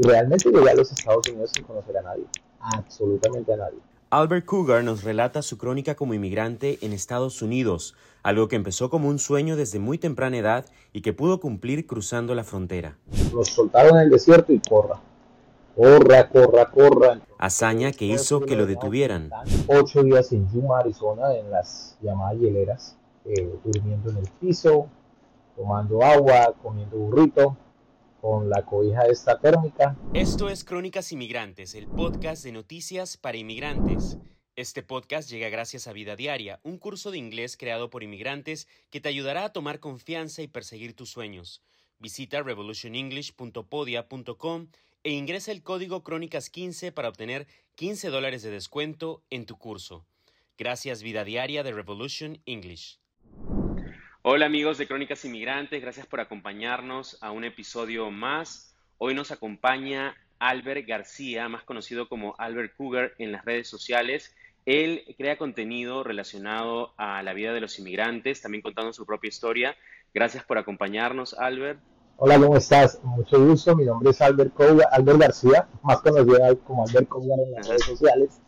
Y realmente llegué a los Estados Unidos sin conocer a nadie, absolutamente a nadie. Albert Cougar nos relata su crónica como inmigrante en Estados Unidos, algo que empezó como un sueño desde muy temprana edad y que pudo cumplir cruzando la frontera. Nos soltaron en el desierto y corra, corra, corra, corra. Hazaña que hizo que lo detuvieran. Ocho días en Yuma, Arizona, en las llamadas hieleras, eh, durmiendo en el piso, tomando agua, comiendo burrito, con la cobija esta térmica. Esto es Crónicas Inmigrantes, el podcast de noticias para inmigrantes. Este podcast llega gracias a Vida Diaria, un curso de inglés creado por inmigrantes que te ayudará a tomar confianza y perseguir tus sueños. Visita revolutionenglish.podia.com e ingresa el código Crónicas 15 para obtener 15 dólares de descuento en tu curso. Gracias Vida Diaria de Revolution English. Hola amigos de Crónicas Inmigrantes, gracias por acompañarnos a un episodio más. Hoy nos acompaña Albert García, más conocido como Albert Cougar en las redes sociales. Él crea contenido relacionado a la vida de los inmigrantes, también contando su propia historia. Gracias por acompañarnos, Albert. Hola, ¿cómo estás? Mucho gusto. Mi nombre es Albert, Albert García, más conocido como Albert Cougar en las redes sociales.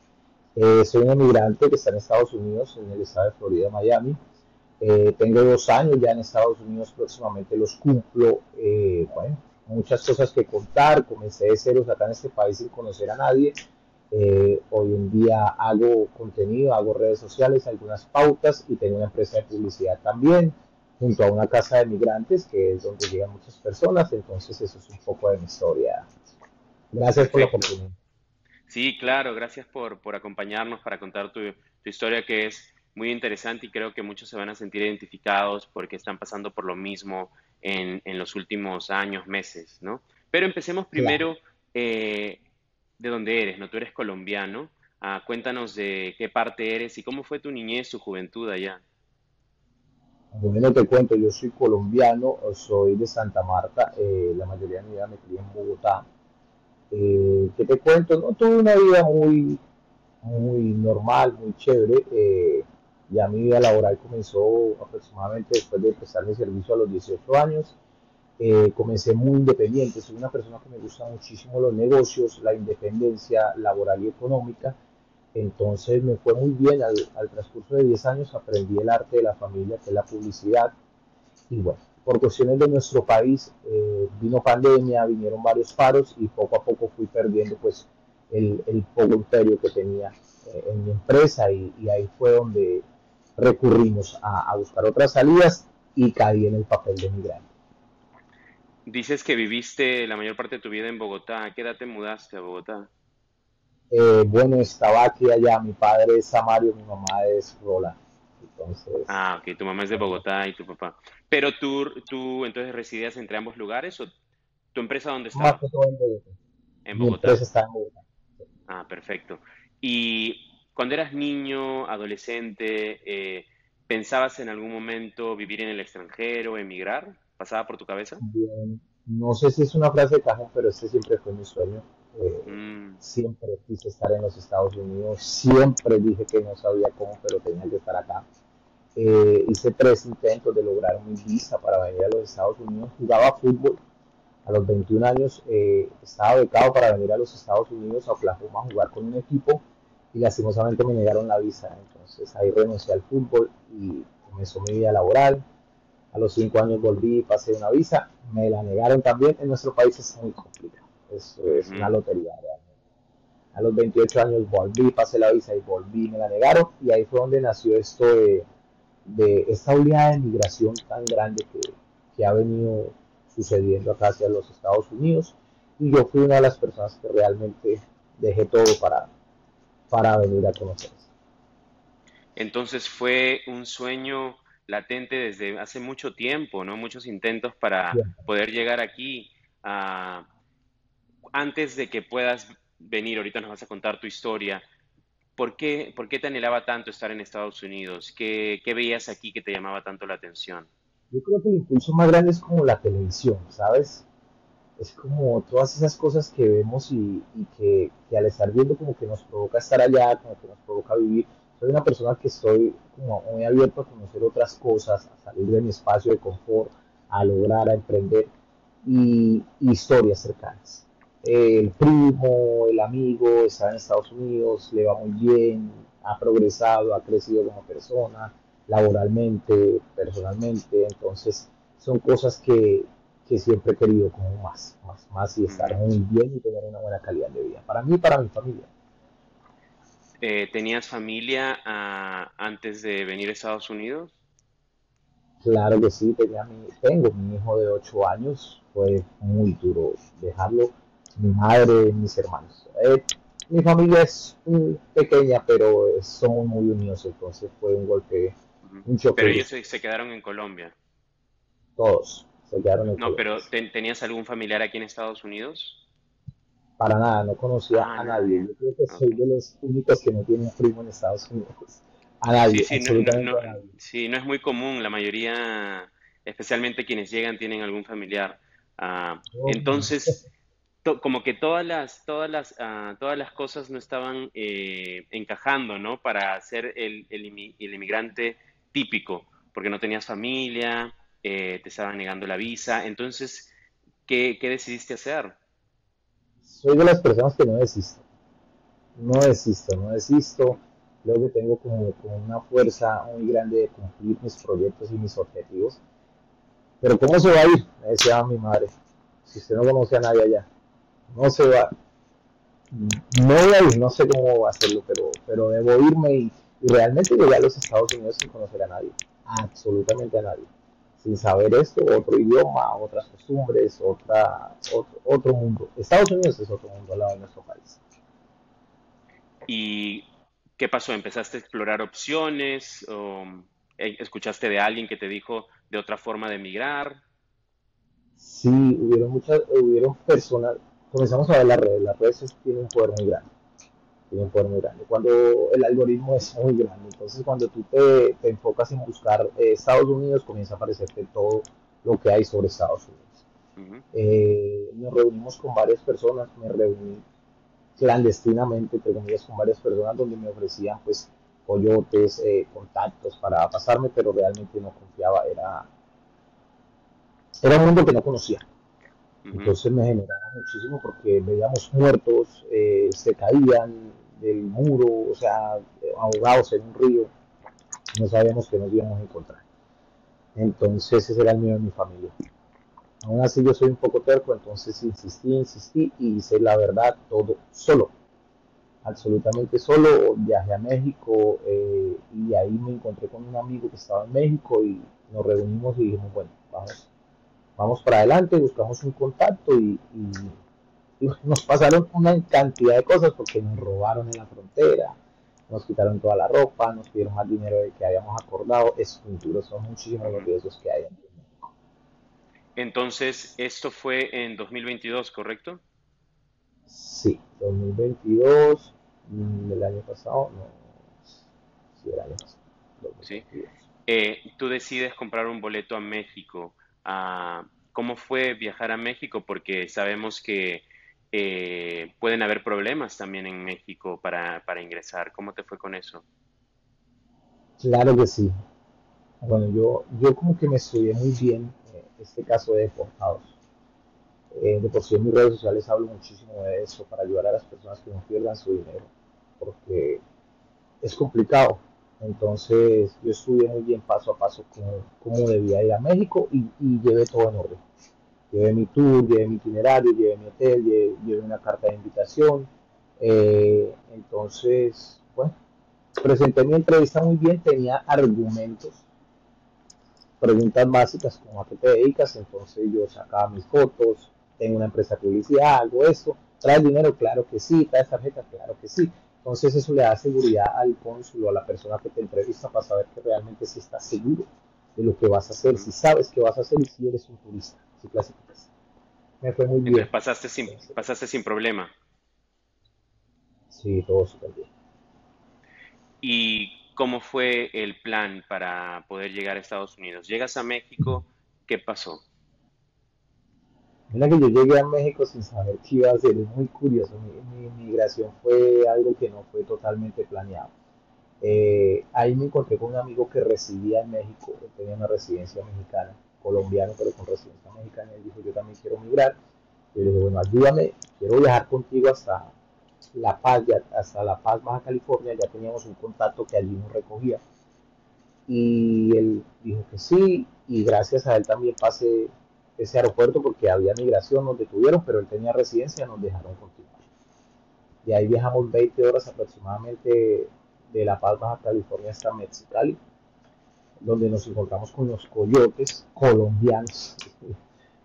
Eh, soy un inmigrante que está en Estados Unidos, en el estado de Florida, Miami. Eh, tengo dos años ya en Estados Unidos, próximamente los cumplo. Eh, bueno, muchas cosas que contar. Comencé de ceros acá en este país sin conocer a nadie. Eh, hoy en día hago contenido, hago redes sociales, algunas pautas y tengo una empresa de publicidad también, junto a una casa de migrantes que es donde llegan muchas personas. Entonces, eso es un poco de mi historia. Gracias por la oportunidad. Sí, claro, gracias por, por acompañarnos para contar tu, tu historia que es muy interesante y creo que muchos se van a sentir identificados porque están pasando por lo mismo en, en los últimos años, meses, ¿no? Pero empecemos primero eh, de dónde eres, ¿no? Tú eres colombiano. Ah, cuéntanos de qué parte eres y cómo fue tu niñez, tu juventud allá. Bueno, te cuento, yo soy colombiano, soy de Santa Marta, eh, la mayoría de mi vida me crié en Bogotá. Eh, ¿Qué te cuento? No tuve una vida muy, muy normal, muy chévere. Eh, ya mi vida laboral comenzó aproximadamente después de empezar mi servicio a los 18 años. Eh, comencé muy independiente, soy una persona que me gusta muchísimo los negocios, la independencia laboral y económica. Entonces me fue muy bien, al, transcurso de 10 años aprendí el arte de la familia, que es la publicidad. Y bueno, por cuestiones de nuestro país eh, vino pandemia, vinieron varios paros y poco a poco fui perdiendo pues el, el poco que tenía eh, en mi empresa y, ahí fue donde recurrimos a, buscar otras salidas y caí en el papel de migrante. Dices que viviste la mayor parte de tu vida en Bogotá. ¿A qué edad te mudaste a Bogotá? Eh, bueno, estaba aquí allá. Mi padre es Samario, mi mamá es Rola. Entonces... Ah, ok. Tu mamá es de Bogotá y tu papá. Pero tú, tú entonces residías entre ambos lugares o tu empresa dónde está? Más que todo en Bogotá. En Bogotá. Mi empresa está en Bogotá. Ah, perfecto. Y cuando eras niño, adolescente, eh, ¿pensabas en algún momento vivir en el extranjero, emigrar? ¿Pasaba por tu cabeza? no sé si es una frase de cajón, pero este siempre fue mi sueño. Eh, mm. Siempre quise estar en los Estados Unidos, siempre dije que no sabía cómo, pero tenía que estar acá. Eh, hice tres intentos de lograr mi visa para venir a los Estados Unidos. Jugaba fútbol a los 21 años, estaba becado para venir a los Estados Unidos a Oklahoma a jugar con un equipo y lastimosamente me negaron la visa. Entonces ahí renuncié al fútbol y comenzó mi vida laboral. A los cinco años volví y pasé una visa. Me la negaron también. En nuestro país es muy complicado. Es, es una lotería realmente. A los 28 años volví, pasé la visa y volví, me la negaron. Y ahí fue donde nació esto de, de esta oleada de migración tan grande que, que ha venido sucediendo acá hacia los Estados Unidos. Y yo fui una de las personas que realmente dejé todo para, para venir a conocer. Entonces fue un sueño latente desde hace mucho tiempo, ¿no? Muchos intentos para poder llegar aquí. antes de que puedas venir, ahorita nos vas a contar tu historia, ¿por qué, por qué te anhelaba tanto estar en Estados Unidos? ¿Qué, ¿Qué, veías aquí que te llamaba tanto la atención? Yo creo que el impulso más grande es como la televisión, ¿sabes? Es como todas esas cosas que vemos y, que, al estar viendo como que nos provoca estar allá, como que nos provoca vivir. Soy una persona que estoy como muy abierto a conocer otras cosas, a salir de mi espacio de confort, a lograr, a emprender y, historias cercanas. el primo, el amigo está en Estados Unidos, le va muy bien, ha progresado, ha crecido como persona, laboralmente, personalmente, entonces son cosas que, que siempre he querido como más, más, más y estar muy bien y tener una buena calidad de vida, para mí y para mi familia. Eh, ¿Tenías familia ah, antes de venir a Estados Unidos? Claro que sí, tenía mi, tengo mi hijo de 8 años, fue muy duro dejarlo, mi madre, mis hermanos. Eh, mi familia es pequeña, pero somos muy unidos, entonces fue un golpe, un choque. Pero ellos se, quedaron en Colombia. Todos se quedaron en no, pero ¿tenías algún familiar aquí en Estados Unidos? Para nada, no conocía ah, a nadie. Yo creo que soy de los únicos que no tienen primo en Estados Unidos a nadie, sí, sí, no, sí, no es muy común, la mayoría, especialmente quienes llegan, tienen algún familiar. Ah, entonces, como que todas las, todas las, ah, todas las cosas no estaban eh, encajando, ¿no? Para ser el, el, inmigrante típico, porque no tenías familia, eh, te estaban negando la visa. Entonces, ¿qué, ¿qué, decidiste hacer? Soy de las personas que no desisto. No desisto, no desisto creo que tengo como, una fuerza muy grande de cumplir mis proyectos y mis objetivos. Pero ¿cómo se va a ir? Me decía mi madre. Si usted no conoce a nadie allá, no se va. No voy a ir, no sé cómo va a hacerlo, pero, pero debo irme y, realmente llegar a los Estados Unidos sin conocer a nadie. Absolutamente a nadie. Sin saber esto, otro idioma, otras costumbres, otra, otro, otro mundo. Estados Unidos es otro mundo al lado de nuestro país. Y ¿Qué pasó? ¿Empezaste a explorar opciones? ¿O eh, ¿Escuchaste de alguien que te dijo de otra forma de emigrar? Sí, hubieron muchas, hubieron personas, comenzamos a ver las redes, las redes tienen un poder muy grande, un poder muy grande, cuando el algoritmo es muy grande, entonces cuando tú te, enfocas en buscar eh, Estados Unidos, comienza a aparecerte todo lo que hay sobre Estados Unidos. Eh, nos reunimos con varias personas, me reuní clandestinamente, entre comillas, con varias personas donde me ofrecían pues coyotes, eh, contactos para pasarme, pero realmente no confiaba, era, era un mundo que no conocía. Entonces me generaba muchísimo porque veíamos muertos, eh, se caían del muro, o sea, ahogados en un río, no sabíamos que nos íbamos a encontrar. Entonces ese era el mío de mi familia. Aún así yo soy un poco terco, entonces insistí, insistí y hice la verdad todo solo, absolutamente solo. Viajé a México eh, y ahí me encontré con un amigo que estaba en México y nos reunimos y dijimos, bueno, vamos, vamos para adelante, buscamos un contacto y, nos pasaron una cantidad de cosas porque nos robaron en la frontera, nos quitaron toda la ropa, nos pidieron más dinero del que habíamos acordado, es muy duro, son muchísimos los riesgos que hay. Entonces, esto fue en 2022, ¿correcto? Sí, 2022, mm, el año pasado, no, sí, el año pasado. Sí. Eh, tú decides comprar un boleto a México. Ah, ¿Cómo fue viajar a México? Porque sabemos que eh, pueden haber problemas también en México para, para ingresar. ¿Cómo te fue con eso? Claro que sí. Bueno, yo, yo como que me estudié muy bien este caso de deportados. Eh, de por sí en mis redes sociales hablo muchísimo de eso para ayudar a las personas que no pierdan su dinero, porque es complicado. Entonces yo estudié muy bien paso a paso cómo, debía ir a México y, llevé todo en orden. Llevé mi tour, llevé mi itinerario, llevé mi hotel, llevé, una carta de invitación. Eh, entonces, bueno, presenté mi entrevista muy bien, tenía argumentos preguntas básicas como a qué te dedicas, entonces yo sacaba mis fotos, tengo una empresa de publicidad, hago esto, traes dinero, claro que sí, traes tarjeta, claro que sí. Entonces eso le da seguridad al cónsul o a la persona que te entrevista para saber que realmente sí estás seguro de lo que vas a hacer, si sabes que vas a hacer y si eres un turista, si clasificas. Me fue muy bien. pasaste sin, pasaste sin problema. Sí, todo súper bien. ¿Y cómo fue el plan para poder llegar a Estados Unidos. Llegas a México, ¿qué pasó? Mira que yo llegué a México sin saber qué iba a hacer, es muy curioso. Mi, inmigración fue algo que no fue totalmente planeado. Eh, ahí me encontré con un amigo que residía en México, tenía una residencia mexicana, colombiano, pero con residencia mexicana, y dijo, yo también quiero migrar. Yo le dije, bueno, ayúdame, quiero viajar contigo hasta La Paz, hasta La Paz, Baja California, ya teníamos un contacto que allí nos recogía. Y él dijo que sí, y gracias a él también pasé ese aeropuerto porque había migración, nos detuvieron, pero él tenía residencia, nos dejaron continuar. Y ahí viajamos 20 horas aproximadamente de La Paz, Baja California hasta Mexicali, donde nos encontramos con los coyotes colombianos,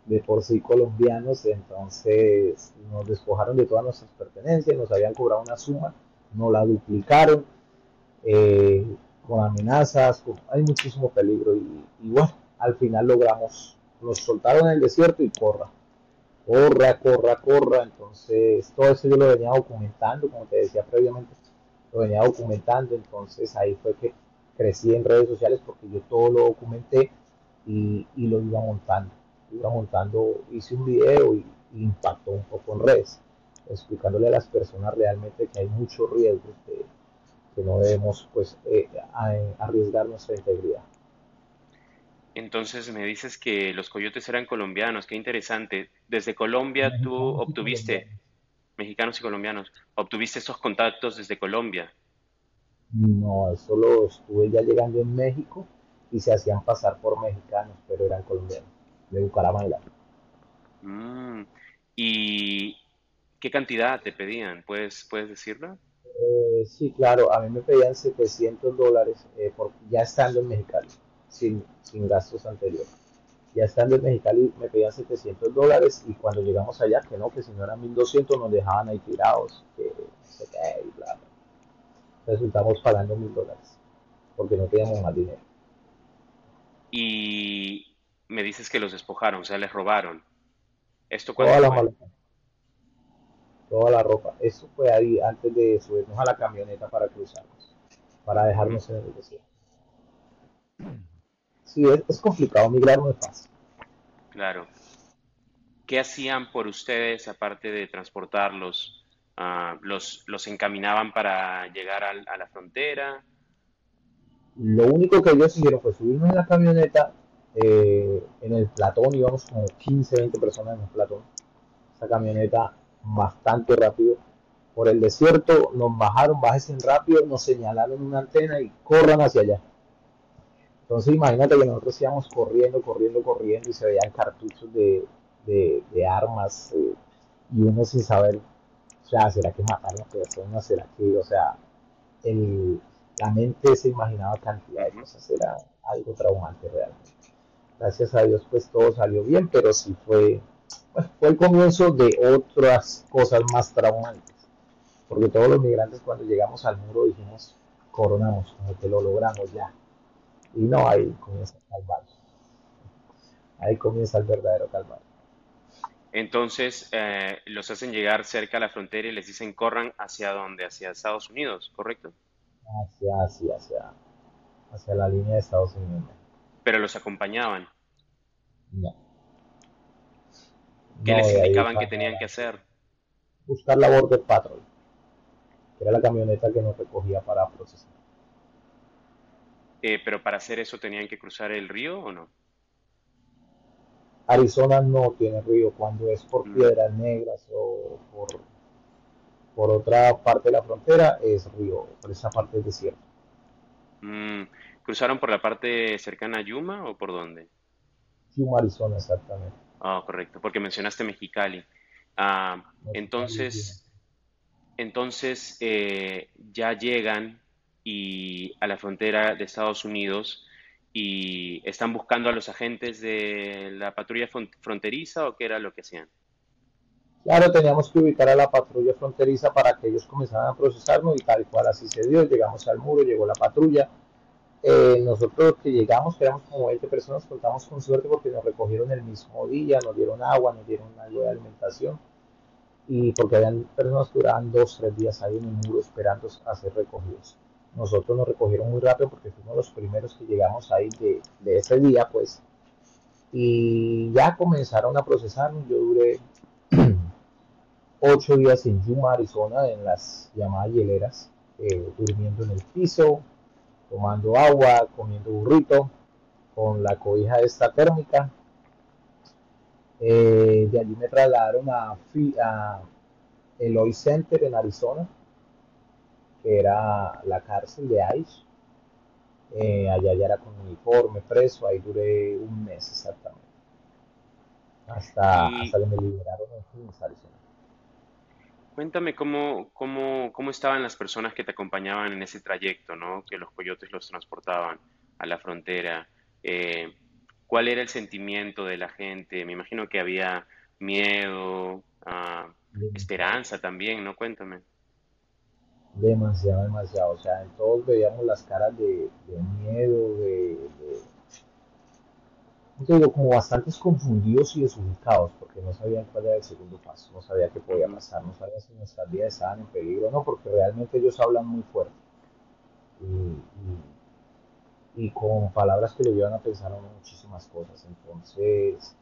de por sí colombianos, entonces nos despojaron de todas nuestras pertenencias, nos habían cobrado una suma, nos la duplicaron, eh, con amenazas, hay muchísimo peligro y, y bueno, al final logramos nos soltaron en el desierto y corra, corra, corra, corra. Entonces, todo eso yo lo venía documentando, como te decía previamente, lo venía documentando. Entonces, ahí fue que crecí en redes sociales porque yo todo lo documenté y, lo iba montando. Iba montando, hice un video y, impactó un poco en redes, explicándole a las personas realmente que hay muchos riesgos, que, que no debemos pues eh, arriesgar nuestra integridad. Entonces me dices que los coyotes eran colombianos, qué interesante. Desde Colombia tú obtuviste, mexicanos y colombianos, obtuviste esos contactos desde Colombia. No, eso lo estuve ya llegando en México y se hacían pasar por mexicanos, pero eran colombianos, de Bucaramanga. Mm, ¿Y qué cantidad te pedían? ¿Puedes, puedes decirlo? Eh, sí, claro, a mí me pedían 700 dólares eh, por, ya estando en Mexicali sin, sin gastos anteriores. Ya estando en Mexicali me pedían 700 dólares y cuando llegamos allá, que no, que si no eran 1200 nos dejaban ahí tirados, que se cae y bla, Resultamos pagando mil dólares porque no teníamos más dinero. Y me dices que los despojaron, o sea, les robaron. ¿Esto Toda la maleta. Toda la ropa. Eso fue ahí antes de subirnos a la camioneta para cruzarnos, para dejarnos en el desierto sí, es, complicado, migrar no es fácil. Claro. ¿Qué hacían por ustedes aparte de transportarlos? Ah, los, ¿Los encaminaban para llegar a, la frontera? Lo único que ellos hicieron fue subirnos en la camioneta, eh, en el platón, íbamos como 15, 20 personas en el platón. Esa camioneta bastante rápido. Por el desierto nos bajaron, bájense rápido, nos señalaron una antena y corran hacia allá. Entonces imagínate que nosotros íbamos corriendo, corriendo, corriendo y se veían cartuchos de, armas eh, y uno sin saber, o sea, ¿será que mataron a personas? ¿Será que, o sea, el, la mente se imaginaba cantidad de cosas, era algo traumante realmente. Gracias a Dios pues todo salió bien, pero sí fue, pues, fue el comienzo de otras cosas más traumantes. Porque todos los migrantes cuando llegamos al muro dijimos, coronamos, como que lo logramos ya y no, ahí comienza el calvario. Ahí comienza el verdadero calvario. Entonces, eh, los hacen llegar cerca a la frontera y les dicen corran hacia dónde, hacia Estados Unidos, ¿correcto? Hacia, hacia, hacia, hacia la línea de Estados Unidos. Pero los acompañaban. No. ¿Qué les indicaban que tenían que hacer? Buscar la Border Patrol, que era la camioneta que nos recogía para procesar. Eh, pero para hacer eso tenían que cruzar el río o no? Arizona no tiene río cuando es por mm. piedras negras o por, por otra parte de la frontera es río, por esa parte es desierto. Mm, ¿Cruzaron por la parte cercana a Yuma o por dónde? Yuma, Arizona, exactamente. Ah, correcto, porque mencionaste Mexicali. Ah, entonces, entonces eh, ya llegan y a la frontera de Estados Unidos y están buscando a los agentes de la patrulla fronteriza o qué era lo que hacían? Claro, teníamos que ubicar a la patrulla fronteriza para que ellos comenzaran a procesarnos y tal cual así se dio. Llegamos al muro, llegó la patrulla. Eh, nosotros que llegamos, que éramos como 20 personas, contamos con suerte porque nos recogieron el mismo día, nos dieron agua, nos dieron algo de alimentación y porque habían personas que duraban dos, tres días ahí en el muro esperando a ser recogidos nosotros nos recogieron muy rápido porque fuimos los primeros que llegamos ahí de, ese día, pues. Y ya comenzaron a procesarnos. Yo duré ocho días en Yuma, Arizona, en las llamadas hieleras, eh, durmiendo en el piso, tomando agua, comiendo burrito, con la cobija esta térmica. Eh, de allí me trasladaron a, a Eloy Center en Arizona, que era la cárcel de ICE. Eh, allá ya era con uniforme, preso, ahí duré un mes exactamente. Hasta, hasta que me liberaron en. Cuéntame cómo, cómo, cómo estaban las personas que te acompañaban en ese trayecto, ¿no? Que los coyotes los transportaban a la frontera. Eh, ¿Cuál era el sentimiento de la gente? Me imagino que había miedo, ah, esperanza también, ¿no? Cuéntame. Demasiado, demasiado. O sea, todos veíamos las caras de, miedo, de, digo, como bastantes confundidos y desubicados, porque no sabían cuál era el segundo paso, no sabía qué podía pasar, no sabían si nuestras vidas estaban en peligro o no, porque realmente ellos hablan muy fuerte. Y, con palabras que le llevan a pensar muchísimas cosas. Entonces,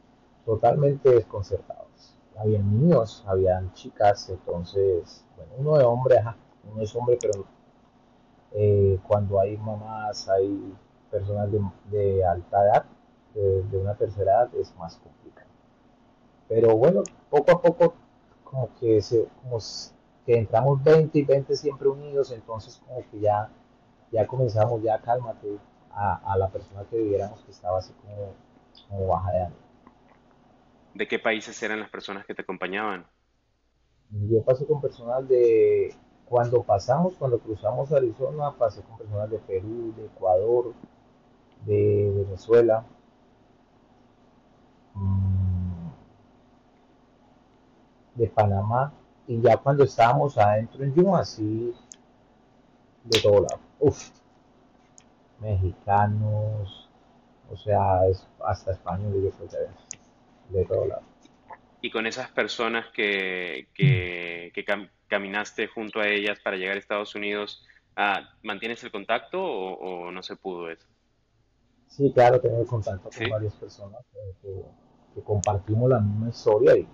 totalmente desconcertados. Habían niños, habían chicas, entonces, bueno, uno de hombre, ajá, uno es hombre, pero eh, cuando hay mamás, hay personas de alta edad, de, una tercera edad es más complicado. Pero bueno, poco a poco como que, se, como que entramos 20 y 20 siempre unidos, entonces como que ya, ya comenzamos, ya cálmate a, a la persona que viéramos que estaba así como, como baja de ánimo. ¿De qué países eran las personas que te acompañaban? Yo pasé con personas de, cuando pasamos, cuando cruzamos Arizona, pasé con personas de Perú, de Ecuador, de Venezuela, Mm, de Panamá y ya cuando estábamos adentro en Yuma, así de todo lado. Uf, mexicanos, o sea, es hasta español yo creo que de todo lado. Y con esas personas que, que, caminaste junto a ellas para llegar a Estados Unidos, ah, ¿mantienes el contacto o, no se pudo eso? Sí, claro, tengo contacto con varias personas. que que compartimos la misma historia y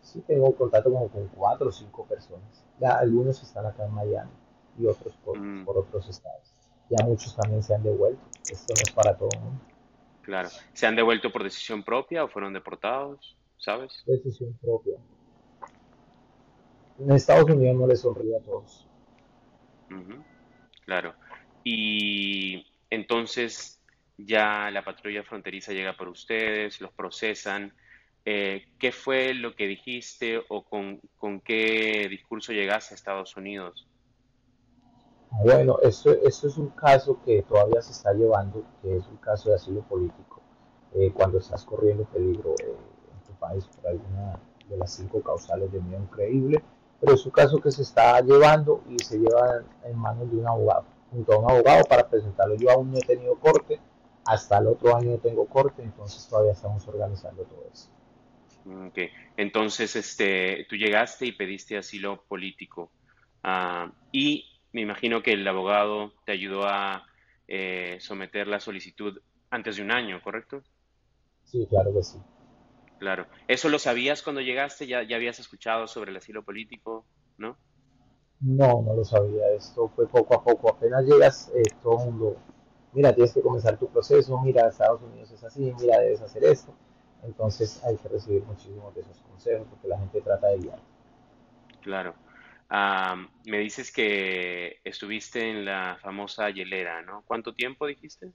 sí tengo contacto como con cuatro o cinco personas. Ya algunos están acá en Miami y otros por, mm. otros estados. Ya muchos también se han devuelto. Esto no es para todo el mundo. Claro. ¿Se han devuelto por decisión propia o fueron deportados? ¿Sabes? Decisión propia. En Estados Unidos no les sonríe a todos. Claro. Y entonces, ya la patrulla fronteriza llega por ustedes, los procesan. Eh, ¿Qué fue lo que dijiste o con, qué discurso llegaste a Estados Unidos? Bueno, esto, esto es un caso que todavía se está llevando, que es un caso de asilo político, eh, cuando estás corriendo peligro eh, país por alguna de las cinco causales de miedo increíble, pero es un caso que se está llevando y se lleva en manos de un abogado, junto a un abogado para presentarlo. Yo aún no he tenido corte, hasta el otro año tengo corte, entonces todavía estamos organizando todo eso. Ok, entonces este, tú llegaste y pediste asilo político ah, y me imagino que el abogado te ayudó a eh, someter la solicitud antes de un año, ¿correcto? Sí, claro que sí. Claro. ¿Eso lo sabías cuando llegaste? ¿Ya, ya habías escuchado sobre el asilo político? ¿No? No, no lo sabía. Esto fue poco a poco. Apenas llegas, eh, todo el mundo mira, tienes que comenzar tu proceso, mira, Estados Unidos es así, mira, debes hacer esto. Entonces hay que recibir muchísimos de esos consejos porque la gente trata de guiar. Claro. me dices que estuviste en la famosa hielera, ¿no? ¿Cuánto tiempo dijiste?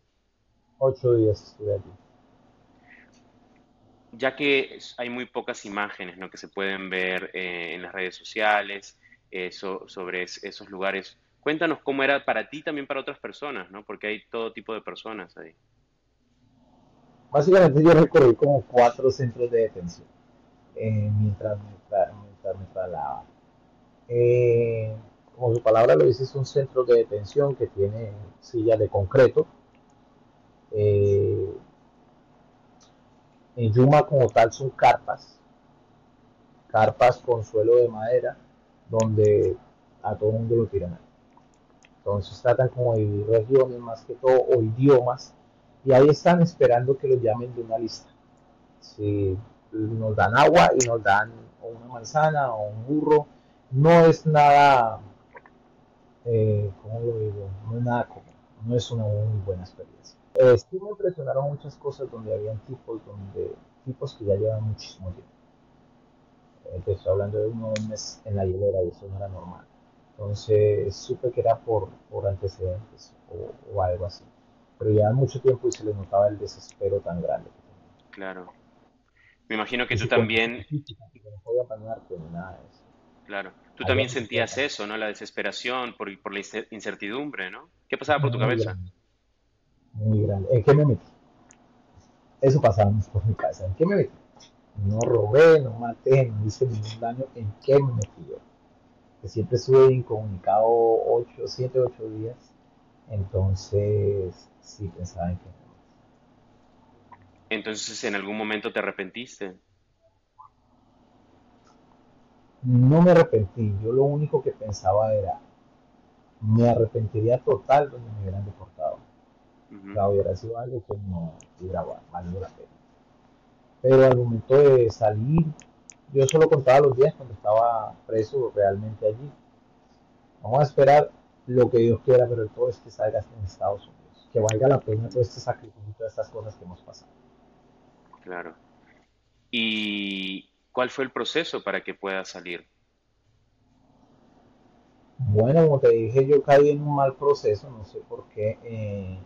Ocho días estuve allí. Ya que hay muy pocas imágenes ¿no? que se pueden ver eh, en las redes sociales eh, sobre esos lugares, Cuéntanos cómo era para ti, también para otras personas, ¿no? Porque hay todo tipo de personas ahí. Básicamente yo recorrí como cuatro centros de detención eh, mientras, me, me trasladaba. Como su palabra lo dice, es un centro de detención que tiene sillas de concreto. En Yuma como tal son carpas, carpas con suelo de madera, donde a todo el mundo lo tiran. Entonces tratan como de regiones más que todo o idiomas y ahí están esperando que los llamen de una lista. Si nos dan agua y nos dan una manzana o un burro, no es nada, eh, ¿cómo lo digo? No es nada común, no es una muy buena experiencia. Eh, sí me impresionaron muchas cosas donde habían tipos donde tipos que ya llevan muchísimo tiempo. Entonces, estoy hablando de uno un mes en la hielera y eso no era normal. Entonces supe que era por, por antecedentes o, algo así. Pero ya mucho tiempo y se le notaba el desespero tan grande que tenía. Claro. Me imagino que tú también... No podía bañarte ni nada de eso. Claro. Tú también sentías eso, ¿no? La desesperación por, por la incertidumbre, ¿no? ¿Qué pasaba por tu cabeza? Muy grande. ¿En qué me metí? Eso pasaba por mi casa. ¿En qué me metí? No robé, no maté, no hice ningún daño. ¿En qué me metí yo? Que siempre estuve incomunicado 8, 7, 8 días. Entonces, sí pensaba en que Entonces, ¿en algún momento te arrepentiste? No me arrepentí. Yo lo único que pensaba era, me arrepentiría total donde me hubieran deportado. Uh hubiera sido algo que no hubiera valido la pena. Pero al momento de salir, yo solo contaba los días cuando estaba preso realmente allí. Vamos a esperar lo que Dios quiera, pero todo es que salgas en Estados Unidos. Que valga la pena todo este sacrificio todas estas cosas que hemos pasado. Claro. ¿Y cuál fue el proceso para que puedas salir? Bueno, como te dije, yo caí en un mal proceso, no sé por qué. Eh,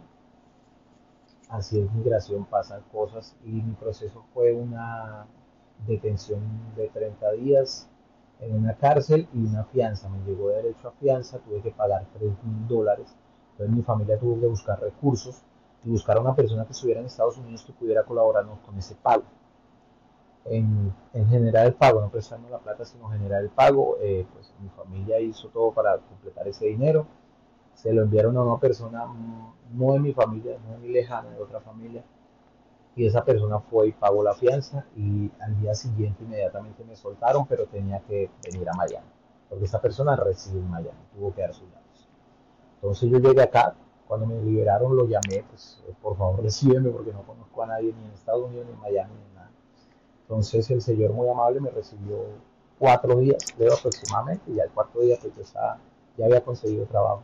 así es migración, pasan cosas y mi proceso fue una detención de 30 días en una cárcel y una fianza. Me llegó derecho a fianza, tuve que pagar 3 mil dólares. Entonces mi familia tuvo que buscar recursos y buscar a una persona que estuviera en Estados Unidos que pudiera colaborarnos con ese pago. En, generar el pago, no prestarnos la plata, sino generar el pago, eh, pues mi familia hizo todo para completar ese dinero se lo enviaron a una persona no de mi familia, no de mi lejana, de otra familia, y esa persona fue y pagó la fianza y al día siguiente inmediatamente me soltaron, pero tenía que venir a Miami, porque esa persona reside en Miami, tuvo que dar sus datos. Entonces yo llegué acá, cuando me liberaron lo llamé, pues eh, por favor recíbeme porque no conozco a nadie ni en Estados Unidos ni en Miami ni nada. Entonces el señor muy amable me recibió cuatro días, creo aproximadamente, y al cuarto día pues ya, ya había conseguido trabajo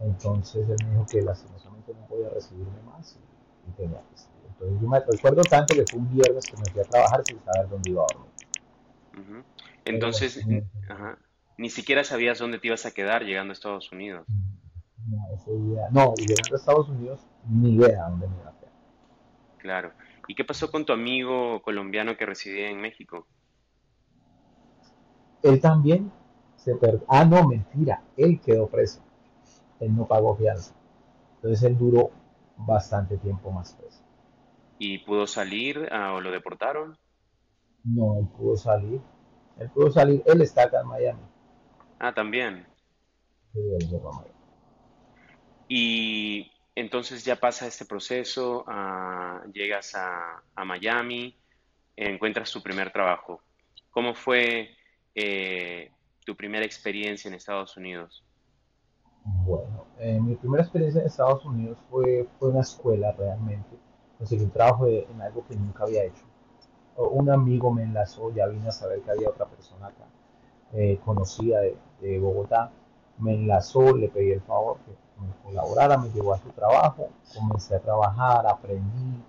entonces él me dijo que lastimosamente no podía recibirme más y, tenía que salir. Entonces yo me recuerdo tanto que fue un viernes que me fui a trabajar sin saber dónde iba a dormir. Entonces, ni siquiera sabías dónde te ibas a quedar llegando a Estados Unidos. No, ese día, no, llegando a Estados Unidos, ni idea dónde me iba a quedar. Claro. ¿Y qué pasó con tu amigo colombiano que residía en México? Él también se perdió. Ah, no, mentira. Él quedó preso él no pagó fianza. Entonces él duró bastante tiempo más preso. ¿Y pudo salir ah, o lo deportaron? No, él pudo salir. Él pudo salir. Él está acá en Miami. Ah, también. Sí, él llegó a Miami. Y entonces ya pasa este proceso, ah, llegas a, Miami, encuentras tu primer trabajo. ¿Cómo fue eh, tu primera experiencia en Estados Unidos? Bueno, eh, mi primera experiencia en Estados Unidos fue, fue una escuela realmente. Conseguí un trabajo en algo que nunca había hecho. Un amigo me enlazó, ya vine a saber que había otra persona acá, eh, conocida de, Bogotá. Me enlazó, le pedí el favor que me colaborara, me llevó a su trabajo, comencé a trabajar, aprendí,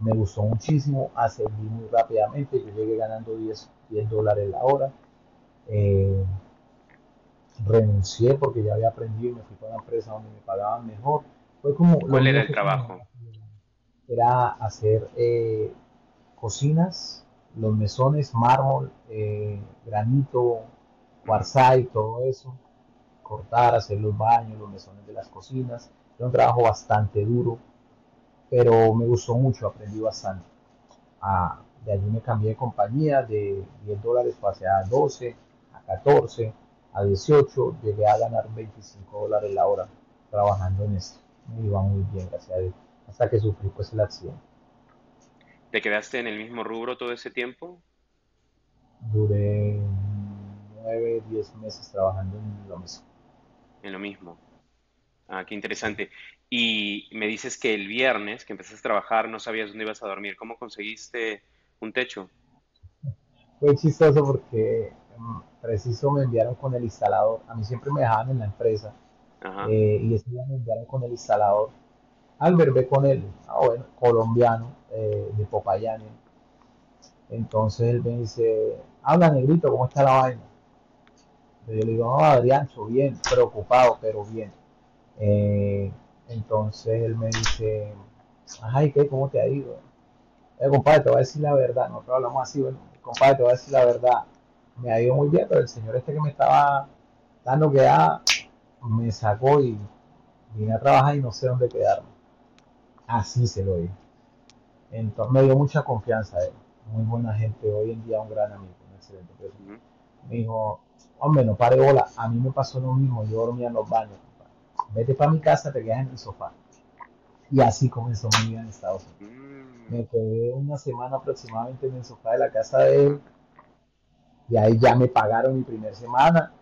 me gustó muchísimo, ascendí muy rápidamente, yo llegué ganando 10, 10 dólares la hora. Eh, renuncié porque ya había aprendido y me fui para una empresa donde me pagaban mejor. Fue como ¿Cuál era el trabajo? Era hacer eh, cocinas, los mesones, mármol, eh, granito, y todo eso, cortar, hacer los baños, los mesones de las cocinas. Era un trabajo bastante duro, pero me gustó mucho, aprendí bastante. Ah, de allí me cambié de compañía, de 10 dólares pasé a 12, a 14 a 18, llegué a ganar 25 dólares la hora trabajando en esto. Me iba muy bien, gracias a Dios, hasta que sufrí pues el accidente. ¿Te quedaste en el mismo rubro todo ese tiempo? Duré 9, 10 meses trabajando en lo mismo. En lo mismo. Ah, qué interesante. Y me dices que el viernes que empezaste a trabajar no sabías dónde ibas a dormir. ¿Cómo conseguiste un techo? Fue chistoso porque preciso me enviaron con el instalador. A mí siempre me dejaban en la empresa. Eh, y ese día me enviaron con el instalador. Al verbe con él, ah, bueno, colombiano, eh, de Popayán. Entonces él me dice, habla negrito, ¿cómo está la vaina? Yo le digo, no, Adrián, bien, preocupado, pero bien. Eh, entonces él me dice, ay, ¿qué? ¿Cómo te ha ido? Eh, compadre, te voy a decir la verdad, nosotros hablamos así, bueno, compadre, te voy a decir la verdad, me ha ido muy bien, pero el señor este que me estaba dando que me sacó y vine a trabajar y no sé dónde quedarme. Así se lo dije. Entonces me dio mucha confianza él, muy buena gente, hoy en día un gran amigo, un excelente persona. Me dijo, hombre, no pare bola, a mí me pasó lo mismo, yo dormía en los baños, vete para mi casa, te quedas en el sofá. Y así comenzó mi vida en Estados Unidos. Mm. Me quedé una semana aproximadamente en el sofá de la casa de él. Y ahí ya me pagaron mi primera semana.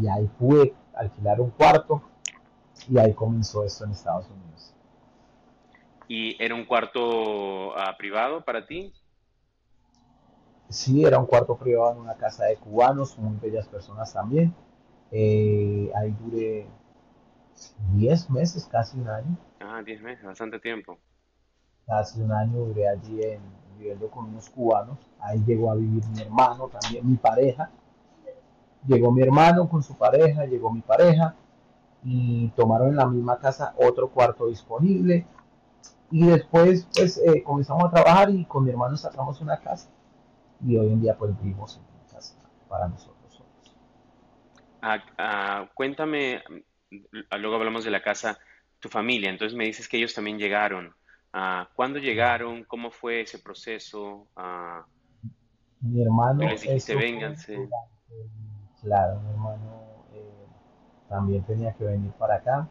Y ahí pude alquilar un cuarto. Y ahí comenzó esto en Estados Unidos. ¿Y era un cuarto ah, privado para ti? Sí, era un cuarto privado en una casa de cubanos, muy bellas personas también. Eh, ahí duré 10 meses, casi un año. Ah, 10 meses, bastante tiempo. Casi un año duré allí en, viviendo con unos cubanos. Ahí llegó a vivir mi hermano, también mi pareja. Llegó mi hermano con su pareja, llegó mi pareja y tomaron en la misma casa otro cuarto disponible. Y después pues eh, comenzamos a trabajar y con mi hermano sacamos una casa. Y hoy en día pues vivimos en una casa para nosotros. Ah, ah, cuéntame, luego hablamos de la casa, tu familia, entonces me dices que ellos también llegaron. Uh, ¿Cuándo llegaron? ¿Cómo fue ese proceso? Uh, mi hermano... les dijiste, vénganse. Claro, mi hermano eh, también tenía que venir para acá.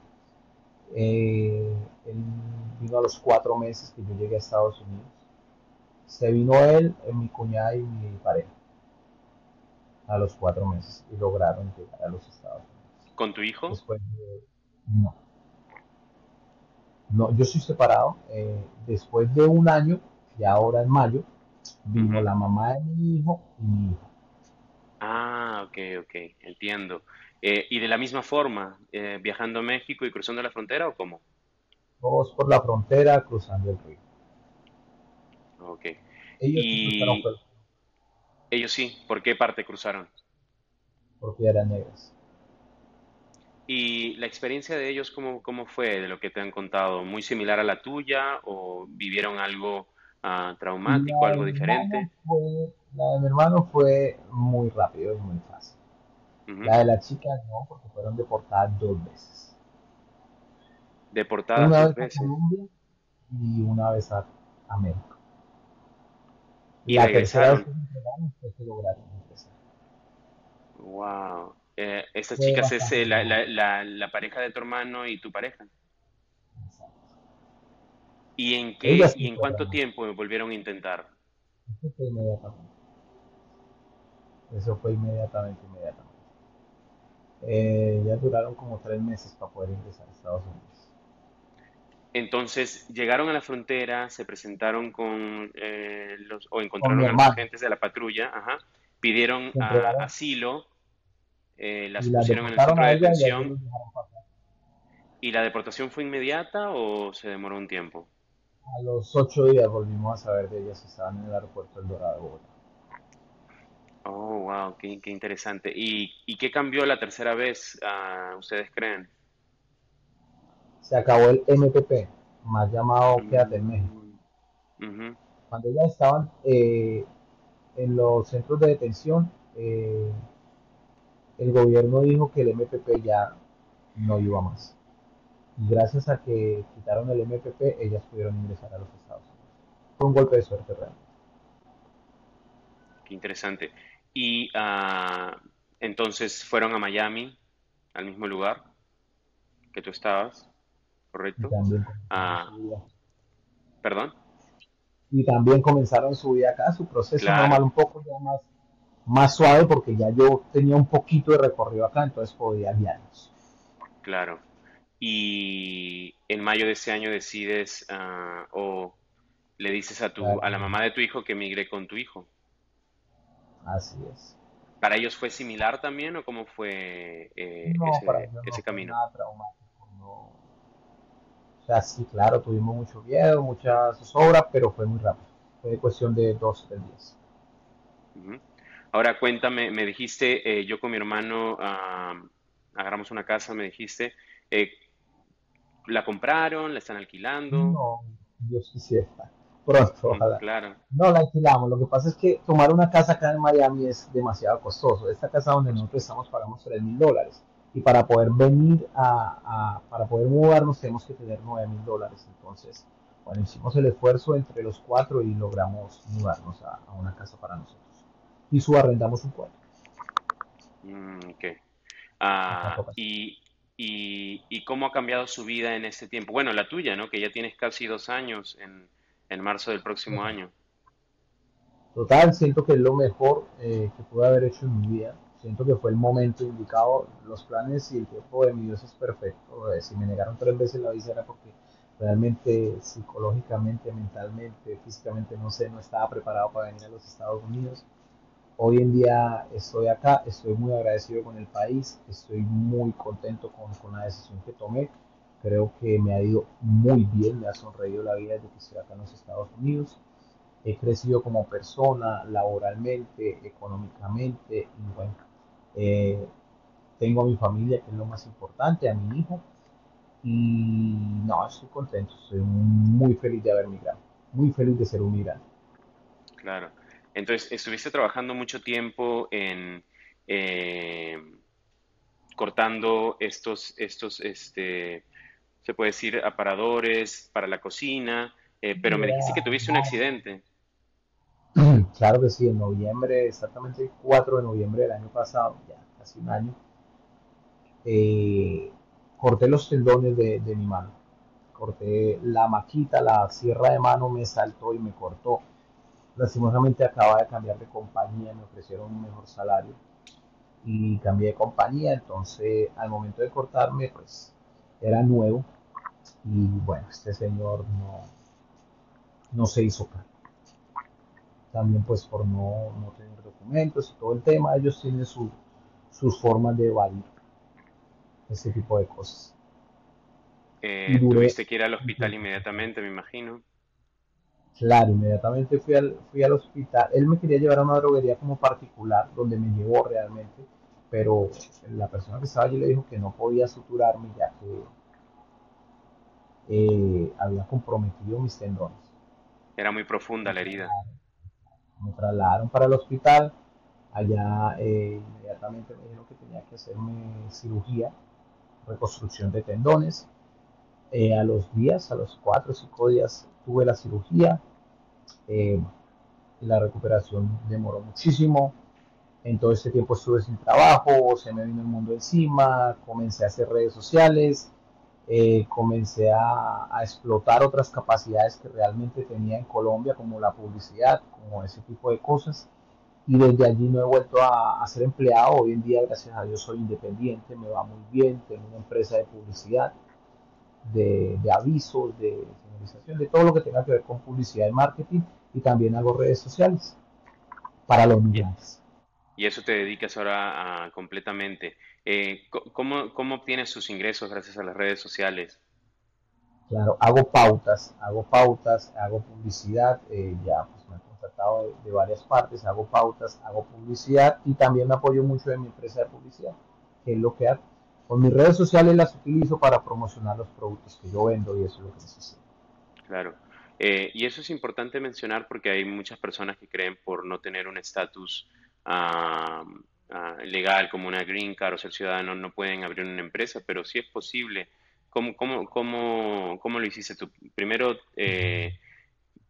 Eh, él vino a los cuatro meses que yo llegué a Estados Unidos. Se vino él, eh, mi cuñada y mi pareja a los cuatro meses y lograron llegar a los Estados Unidos. ¿Con tu hijo? no. No, yo soy separado. Eh, después de un año, y ahora en mayo, vino la mamá de mi hijo y mi hijo. Ah, ok, ok, entiendo. Eh, ¿Y de la misma forma, eh, viajando a México y cruzando la frontera o cómo? Todos por la frontera, cruzando el río. Ok. Ellos, y... Ellos sí, ¿por qué parte cruzaron? Porque eran negras. ¿Y la experiencia de ellos cómo, cómo fue de lo que te han contado? ¿Muy similar a la tuya o vivieron algo uh, traumático, algo diferente? la de mi hermano fue muy rápido y muy fácil. La de la chica no, porque fueron deportadas dos veces. ¿Deportadas una dos vez a Colombia y una vez a, México. Y, la regresaron. Tercera que lograron Wow. Eh, estas chicas es eh, la, la, la, pareja de tu hermano y tu pareja. ¿Y en qué y en cuánto tiempo volvieron a intentar? Eso fue inmediatamente. Eso fue inmediatamente, inmediatamente. Eh, ya duraron como tres meses para poder ingresar a Estados Unidos. Entonces, llegaron a la frontera, se presentaron con los, o encontraron a los agentes de la patrulla, ajá, pidieron asilo, eh, las pusieron en el centro de detención. Y, la deportación fue inmediata o se demoró un tiempo? A los ocho días volvimos a saber de ellas, estaban en el aeropuerto del Dorado Oh, wow, qué, interesante. ¿Y, ¿Y, qué cambió la tercera vez, uh, ustedes creen? Se acabó el MPP, más llamado mm. Quédate en México. Cuando ellas estaban eh, en los centros de detención, eh, el gobierno dijo que el MPP ya no iba más. Y gracias a que quitaron el MPP, ellas pudieron ingresar a los Estados Unidos. Fue un golpe de suerte realmente. Qué interesante. Y uh, entonces fueron a Miami, al mismo lugar que tú estabas, ¿correcto? Ah, ¿Perdón? Y también comenzaron su vida acá, su proceso normal un poco ya más más suave porque ya yo tenía un poquito de recorrido acá, entonces podía guiarlos. Claro. Y en mayo de ese año decides uh, o le dices a tu a la mamá de tu hijo que emigre con tu hijo. Así es. ¿Para ellos fue similar también o cómo fue eh, ese, camino? O sea, sí, claro, tuvimos mucho miedo, muchas zozobra, pero fue muy rápido. Fue cuestión de dos, tres días. Ahora cuéntame, me dijiste, eh, yo con mi hermano ah, agarramos una casa, me dijiste, eh, ¿la compraron? ¿La están alquilando? No, Dios quisiera. Pronto, mm, ojalá. Claro. No la alquilamos. Lo que pasa es que tomar una casa acá en Miami es demasiado costoso. Esta casa donde nosotros estamos pagamos 3 mil dólares. Y para poder venir a, para poder mudarnos tenemos que tener 9 mil dólares. Entonces, bueno, hicimos el esfuerzo entre los cuatro y logramos mudarnos a, una casa para nosotros. Y subarrendamos un cuarto. Mm, ok. Ah, y, y, cómo ha cambiado su vida en este tiempo? Bueno, la tuya, ¿no? Que ya tienes casi dos años en, en marzo del próximo año. Total, siento que es lo mejor eh, que pude haber hecho en mi vida. Siento que fue el momento indicado. Los planes y el tiempo de mi Dios es perfecto. Eh, si me negaron tres veces la visa era porque realmente psicológicamente, mentalmente, físicamente, no sé, no estaba preparado para venir a los Estados Unidos. Hoy en día estoy acá, estoy muy agradecido con el país, estoy muy contento con, con la decisión que tomé. Creo que me ha ido muy bien, me ha sonreído la vida desde que estoy acá en los Estados Unidos. He crecido como persona, laboralmente, económicamente y bueno, eh, tengo a mi familia, que es lo más importante, a mi hijo. Y no, estoy contento, estoy muy feliz de haber migrado, muy feliz de ser un migrante. Claro. Entonces, estuviste trabajando mucho tiempo en eh, cortando estos, estos, este, se puede decir, aparadores para la cocina, eh, pero me dijiste que tuviste un accidente. Claro que sí, en noviembre, exactamente el 4 de noviembre del año pasado, ya casi un año, eh, corté los tendones de, de mi mano. Corté la maquita, la sierra de mano me saltó y me cortó lastimosamente acaba de cambiar de compañía, me ofrecieron un mejor salario y cambié de compañía, entonces al momento de cortarme pues era nuevo y bueno, este señor no, no se hizo cargo. También pues por no, no tener documentos y todo el tema, ellos tienen sus formas de evadir ese tipo de cosas. Eh, tuviste que ir al hospital inmediatamente, me imagino. Claro, inmediatamente fui al, fui al hospital. Él me quería llevar a una droguería como particular, donde me llevó realmente, pero la persona que estaba allí le dijo que no podía suturarme ya que eh, había comprometido mis tendones. Era muy profunda la herida. Me trasladaron para el hospital. Allá eh, inmediatamente me dijeron que tenía que hacerme cirugía, reconstrucción de tendones. Eh, a los días, a los cuatro o cinco días, tuve la cirugía. Eh, la recuperación demoró muchísimo. En todo este tiempo estuve sin trabajo, se me vino el mundo encima, comencé a hacer redes sociales, eh, comencé a, explotar otras capacidades que realmente tenía en Colombia, como la publicidad, como ese tipo de cosas. Y desde allí no he vuelto a, a ser empleado. Hoy en día, gracias a Dios, soy independiente, me va muy bien, tengo una empresa de publicidad de, avisos, de señalización, de todo lo que tenga que ver con publicidad y marketing y también hago redes sociales para los migrantes. Y eso te dedicas ahora completamente. Eh, ¿cómo, ¿Cómo obtienes sus ingresos gracias a las redes sociales? Claro, hago pautas, hago pautas, hago publicidad, eh, ya pues me han contratado de, de, varias partes, hago pautas, hago publicidad y también me apoyo mucho de mi empresa de publicidad, que es lo que hago. Con mis redes sociales las utilizo para promocionar los productos que yo vendo y eso es lo que necesito. Claro. Eh, y eso es importante mencionar porque hay muchas personas que creen por no tener un estatus ah, legal como una green card o ser ciudadano no pueden abrir una empresa, pero sí es posible. ¿Cómo, cómo, cómo, cómo lo hiciste tú? Primero, eh,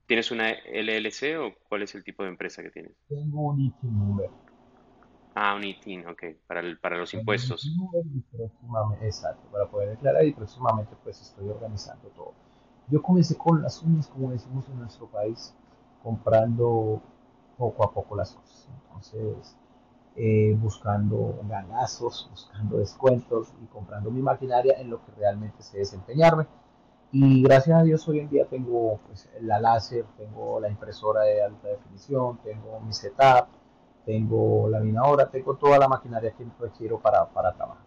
¿tienes una LLC o cuál es el tipo de empresa que tienes? Tengo un ITIN Ah, un ITIN, ok, para, el, para los impuestos. exacto, para poder declarar y próximamente pues estoy organizando todo. Yo comencé con las uñas, como decimos en nuestro país, comprando poco a poco las cosas. Entonces, eh, buscando ganazos, buscando descuentos y comprando mi maquinaria en lo que realmente sé desempeñarme. Y gracias a Dios hoy en día tengo pues, la láser, tengo la impresora de alta definición, tengo mi setup, tengo la minadora, tengo toda la maquinaria que requiero para, para trabajar.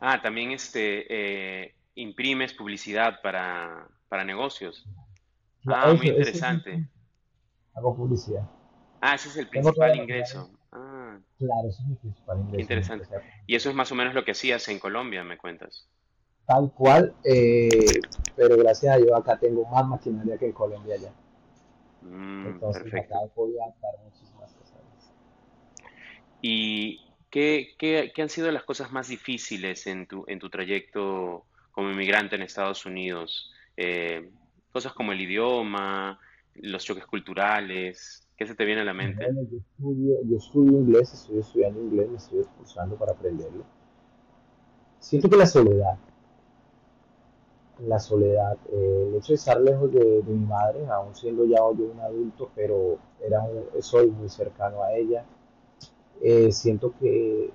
Ah, también este, eh, imprimes publicidad para, para negocios. ah, muy interesante. hago publicidad. Ah, ese es el principal ingreso. Ah. Claro, ese es mi principal ingreso. Interesante. Y eso es más o menos lo que hacías en Colombia, me cuentas. Tal cual, eh, pero gracias a Dios acá tengo más maquinaria que en Colombia ya. Mm, Entonces perfecto. acá puedo adaptar muchísimas cosas. ¿Y qué, qué, qué, han sido las cosas más difíciles en tu, en tu trayecto como inmigrante en Estados Unidos? Eh, cosas como el idioma, los choques culturales, ¿qué se te viene a la mente? yo, estudio, yo estudio inglés, estoy estudiando inglés, me estoy esforzando para aprenderlo. Siento que la soledad, la soledad, eh, el hecho de estar lejos de, mi madre, aún siendo ya yo un adulto, pero era soy muy cercano a ella. Eh, siento que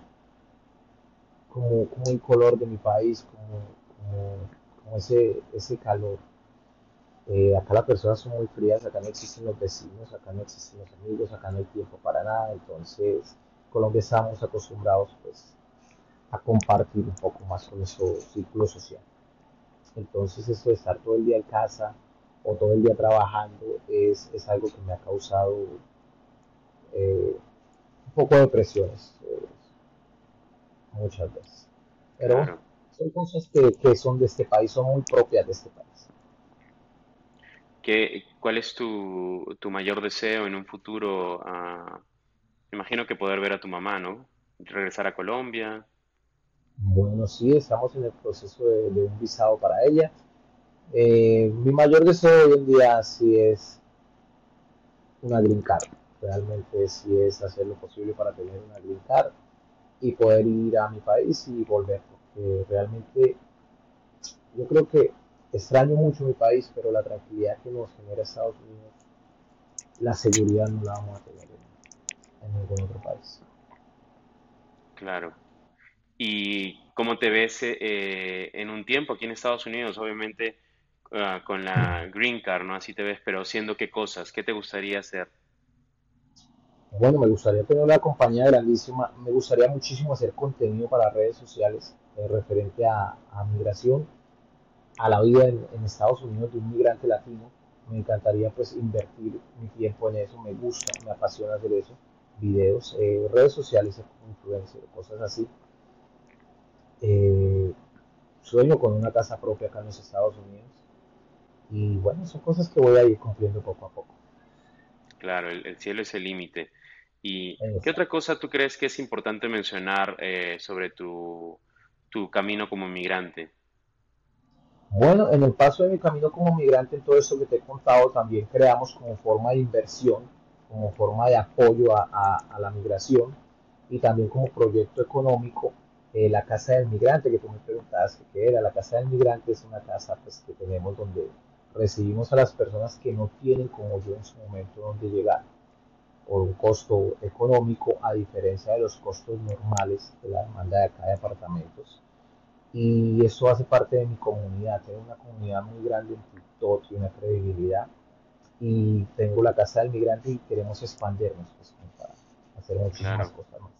como, el color de mi país, como, ese, ese calor. Eh, acá las personas son muy frías, acá no existen los vecinos, acá no existen los amigos, acá no hay tiempo para nada. Entonces, Colombia estamos acostumbrados pues a compartir un poco más con nuestro círculo social. Entonces eso de estar todo el día en casa o todo el día trabajando es, algo que me ha causado eh, un poco de presiones eh, muchas veces. Pero son cosas que, son de este país, son muy propias de este país. ¿Qué, ¿Cuál es tu, mayor deseo en un futuro? Ah, imagino que poder ver a tu mamá, ¿no? Regresar a Colombia. Bueno, sí, estamos en el proceso de, un visado para ella. Eh, mi mayor deseo hoy en día sí es una green card. Realmente sí es hacer lo posible para tener una green card y poder ir a mi país y volver. Porque realmente yo creo que extraño mucho mi país, pero la tranquilidad que nos genera Estados Unidos, la seguridad no la vamos a tener en ningún otro país. Claro. ¿Y cómo te ves eh, en un tiempo aquí en Estados Unidos? Obviamente ah, con la Green Card, ¿no? Así te ves, pero haciendo qué cosas, ¿qué te gustaría hacer? Bueno, me gustaría tener una compañía grandísima, me gustaría muchísimo hacer contenido para redes sociales eh, referente a, migración, a la vida en, Estados Unidos de un migrante latino. Me encantaría pues invertir mi tiempo en eso, me gusta, me apasiona hacer eso, videos, eh, redes sociales, influencers, cosas así eh, sueño con una casa propia acá en los Estados Unidos. Y bueno, son cosas que voy a ir cumpliendo poco a poco. Claro, el, cielo es el límite. ¿Y qué otra cosa tú crees que es importante mencionar eh, sobre tu, tu camino como migrante? Bueno, en el paso de mi camino como migrante, en todo esto que te he contado, también creamos como forma de inversión, como forma de apoyo a, a la migración y también como proyecto económico eh, la casa del migrante, que tú me preguntabas qué era. La casa del migrante es una casa pues, que tenemos donde recibimos a las personas que no tienen, como yo en su momento, donde llegar por un costo económico, a diferencia de los costos normales de la demanda de acá de apartamentos. Y eso hace parte de mi comunidad. Tengo una comunidad muy grande en TikTok y una credibilidad. Y tengo la casa del migrante y queremos expandirnos pues, para hacer muchísimas cosas más.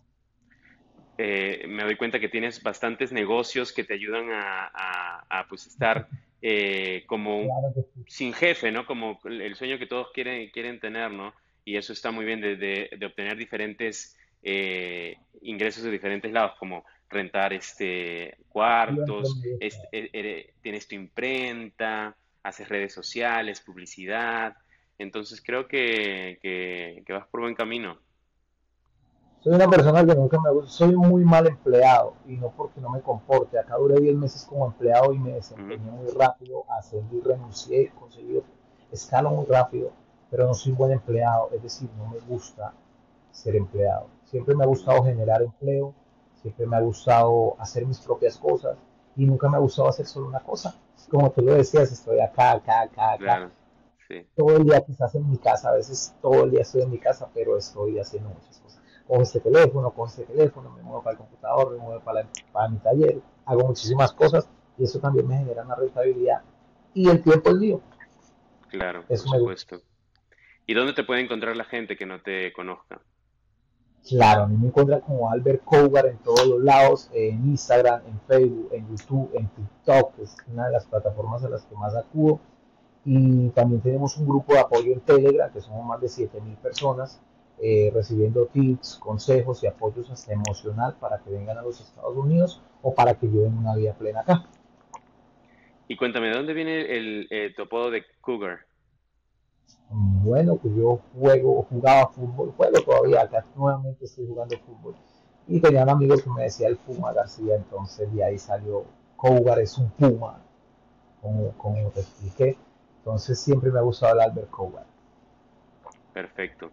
Eh, me doy cuenta que tienes bastantes negocios que te ayudan a, pues estar eh, como sin jefe, ¿no? Como el sueño que todos quieren, quieren tener, ¿no? Y eso está muy bien de, obtener diferentes eh, ingresos de diferentes lados, como rentar este cuartos, tienes tu imprenta, haces redes sociales, publicidad. Entonces creo que, que vas por buen camino. Soy una persona que nunca me gusta, soy muy mal empleado y no porque no me comporte. Acá duré 10 meses como empleado y me desempeñé muy rápido, ascendí, renuncié, conseguí escalo muy rápido, pero no soy buen empleado, es decir, no me gusta ser empleado. Siempre me ha gustado generar empleo, siempre me ha gustado hacer mis propias cosas y nunca me ha gustado hacer solo una cosa. Como tú lo decías, estoy acá, acá, acá, acá. Todo el día quizás en mi casa, a veces todo el día estoy en mi casa, pero estoy haciendo muchas cosas cojo este teléfono, cojo este teléfono, me muevo para el computador, me muevo para, mi taller, hago muchísimas cosas y eso también me genera una rentabilidad y el tiempo es mío. Claro, por supuesto. ¿Y dónde te puede encontrar la gente que no te conozca? Claro, a mí me encuentran como Albert Cougar en todos los lados, en Instagram, en Facebook, en YouTube, en TikTok, que es una de las plataformas a las que más acudo. Y también tenemos un grupo de apoyo en Telegram, que somos más de 7.000 personas, eh, recibiendo tips, consejos y apoyos hasta emocional para que vengan a los Estados Unidos o para que lleven una vida plena acá. Y cuéntame, ¿de dónde viene el, el topo de Cougar? Bueno, pues yo juego, jugaba fútbol, juego todavía, acá nuevamente estoy jugando fútbol. Y tenía un amigo que me decía el Puma García, entonces de ahí salió Cougar es un Puma, como, como te expliqué. Entonces siempre me ha gustado el Albert Cougar. Perfecto.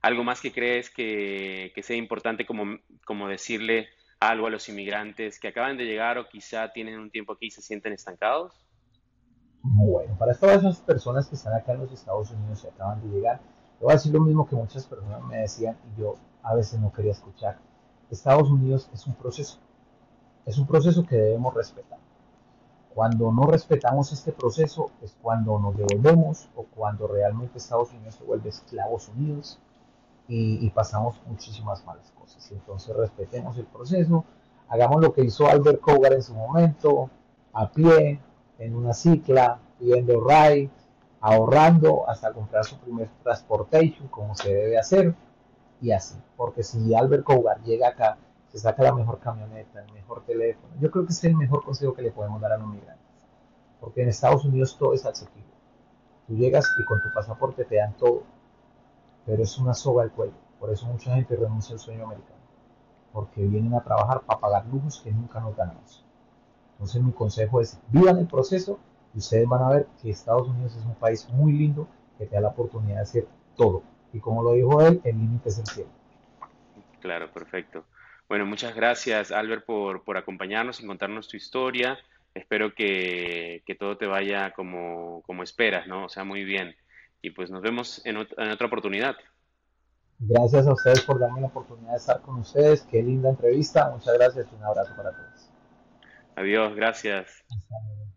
¿Algo más que crees que, que sea importante como, como decirle algo a los inmigrantes que acaban de llegar o quizá tienen un tiempo aquí y se sienten estancados? Bueno, para todas esas personas que están acá en los Estados Unidos y acaban de llegar, le voy a decir lo mismo que muchas personas me decían y yo a veces no quería escuchar. Estados Unidos es un proceso, es un proceso que debemos respetar. Cuando no respetamos este proceso es cuando nos devolvemos o cuando realmente Estados Unidos se vuelve esclavos unidos y, pasamos muchísimas malas cosas. Entonces respetemos el proceso, hagamos lo que hizo Albert Cougar en su momento, a pie, en una cicla, pidiendo ride, ahorrando hasta comprar su primer transportation como se debe hacer y así. Porque si Albert Cougar llega acá, se saca la mejor camioneta, el mejor teléfono, yo creo que es el mejor consejo que le podemos dar a los migrantes. Porque en Estados Unidos todo es asequible. Tú llegas y con tu pasaporte te dan todo, pero es una soga al cuello. Por eso mucha gente renuncia al sueño americano. Porque vienen a trabajar para pagar lujos que nunca nos ganamos. Entonces mi consejo es, vivan el proceso y ustedes van a ver que Estados Unidos es un país muy lindo que te da la oportunidad de hacer todo. Y como lo dijo él, el límite es el. Claro, perfecto. Bueno, muchas gracias Albert por, por acompañarnos y contarnos tu historia. Espero que, que todo te vaya como, como, esperas, ¿no? O sea, muy bien. Y pues nos vemos en, en otra oportunidad. Gracias a ustedes por darme la oportunidad de estar con ustedes. Qué linda entrevista. Muchas gracias y un abrazo para todos. Adiós, gracias.